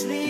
sleep.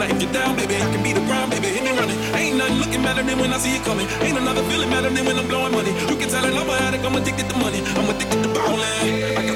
like if you're down, baby, I can be the prime, baby, hit me running. Ain't nothing looking better than when I see you coming. Ain't another feeling better than when I'm blowing money. You can tell I love her addict, I'm addicted to money. I'm addicted to ballin'. I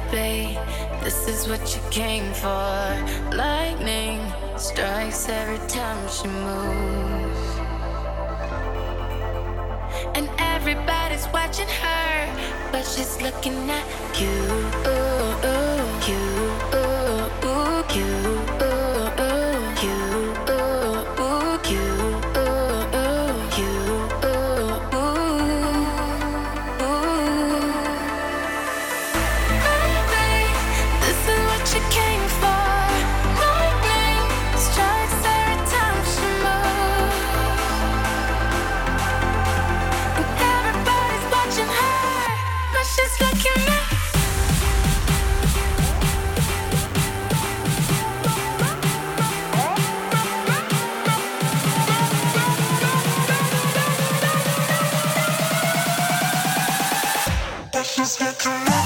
baby. This is what you came for. Lightning strikes every time she moves. And everybody's watching her, but she's looking at you. just get got to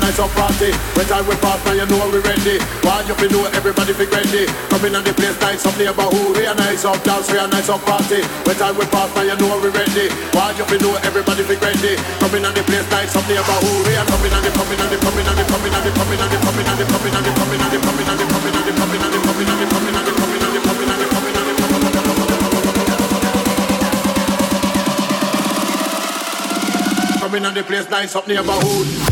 Nice up party. When time we pass, now you know we ready. While you be know everybody be ready. Coming on the place, nice up neighborhood. We are nice up dance, we are nice up party. When time we pass, now you know we ready. While you be know everybody be ready. Coming on the place, nice up neighborhood. We are coming on the coming on the coming on the coming on the coming on the coming on the coming on the coming on the coming on the coming on the coming on the coming on the coming on the coming on the coming on the coming on the coming on the Coming on the place, nice up neighborhood.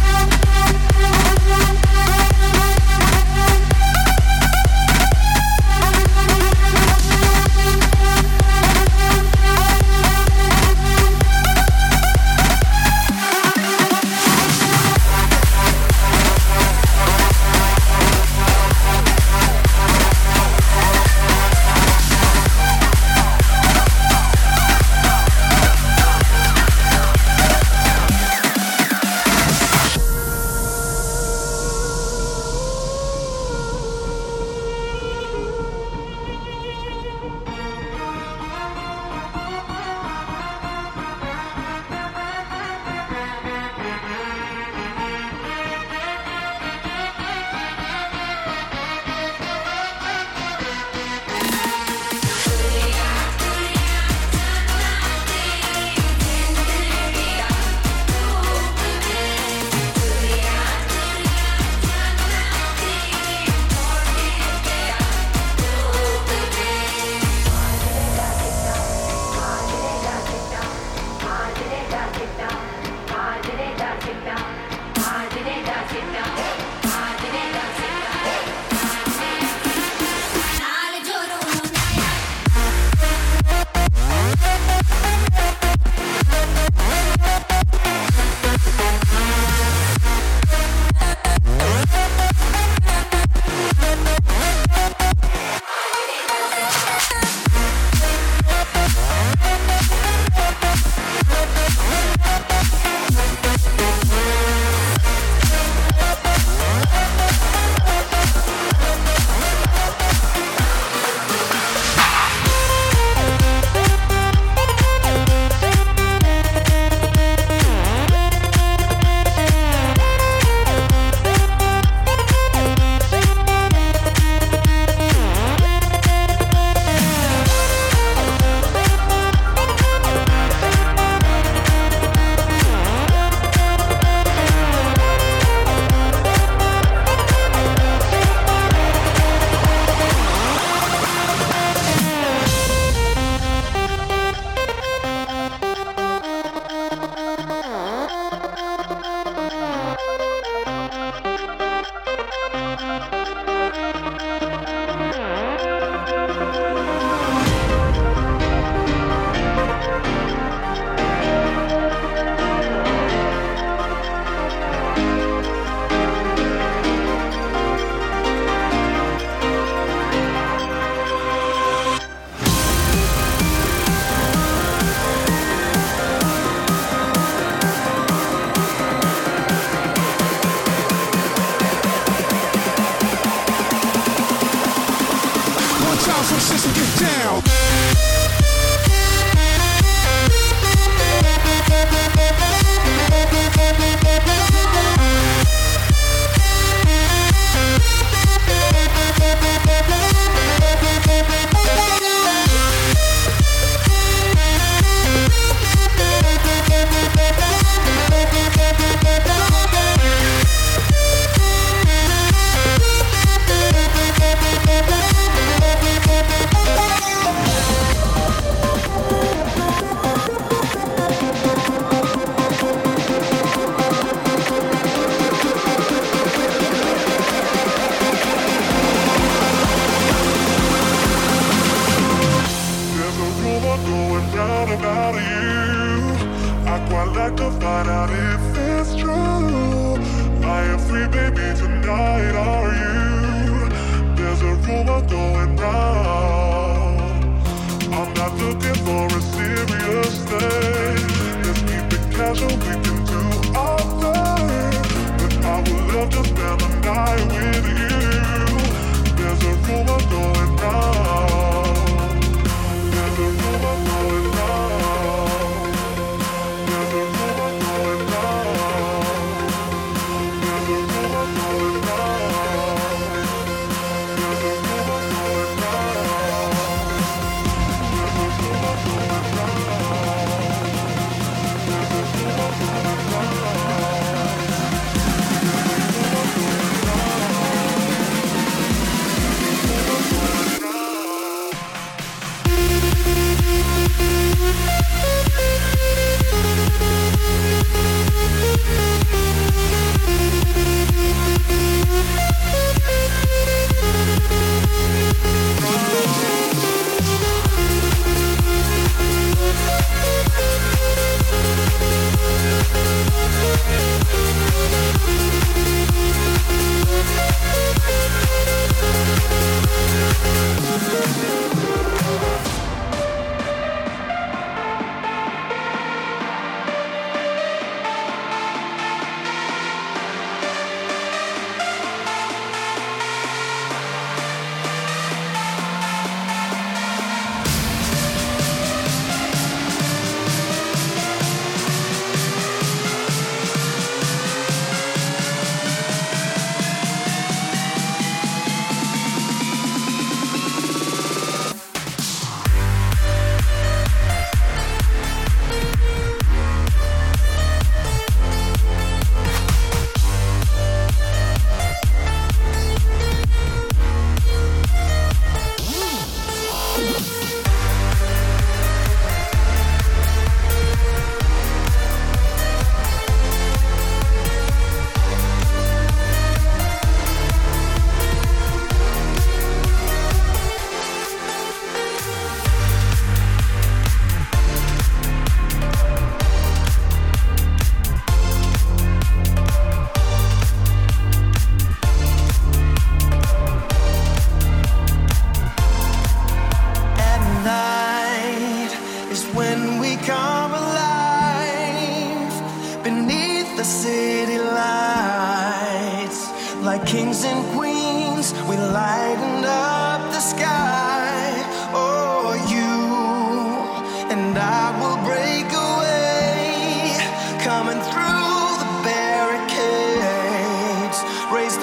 to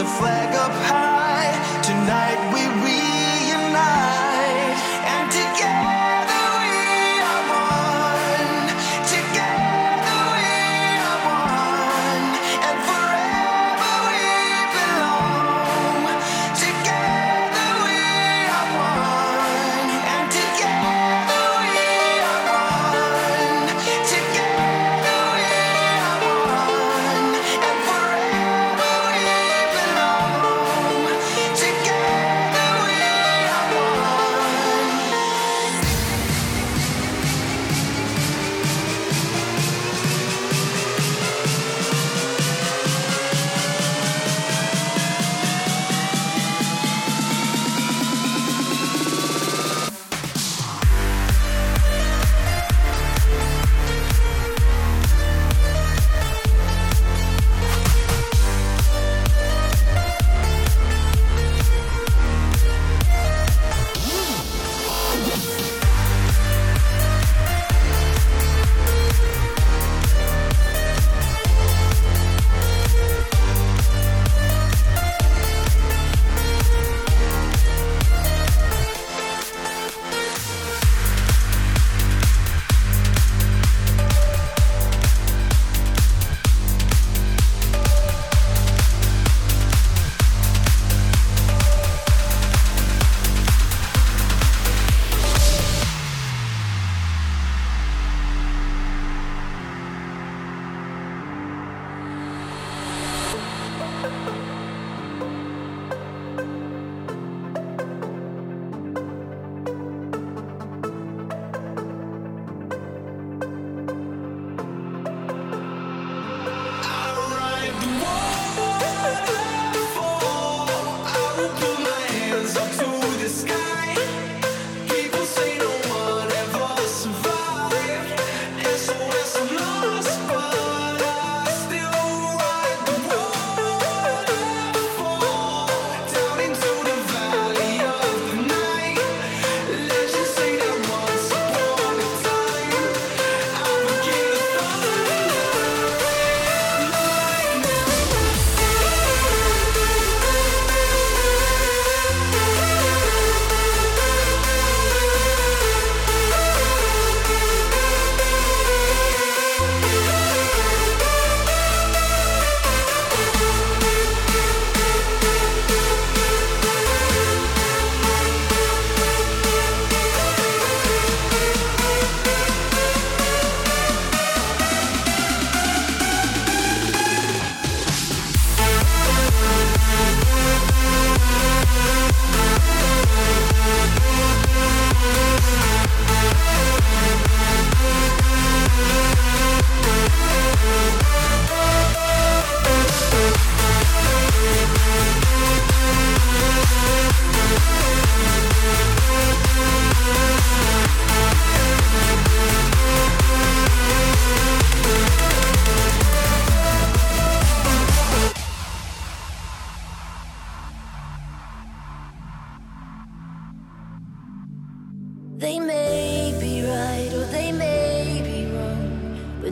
belong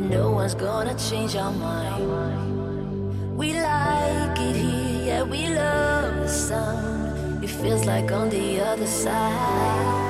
no one's gonna change our mind. We like it here, yeah, we love the sound. It feels like on the other side.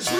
Watch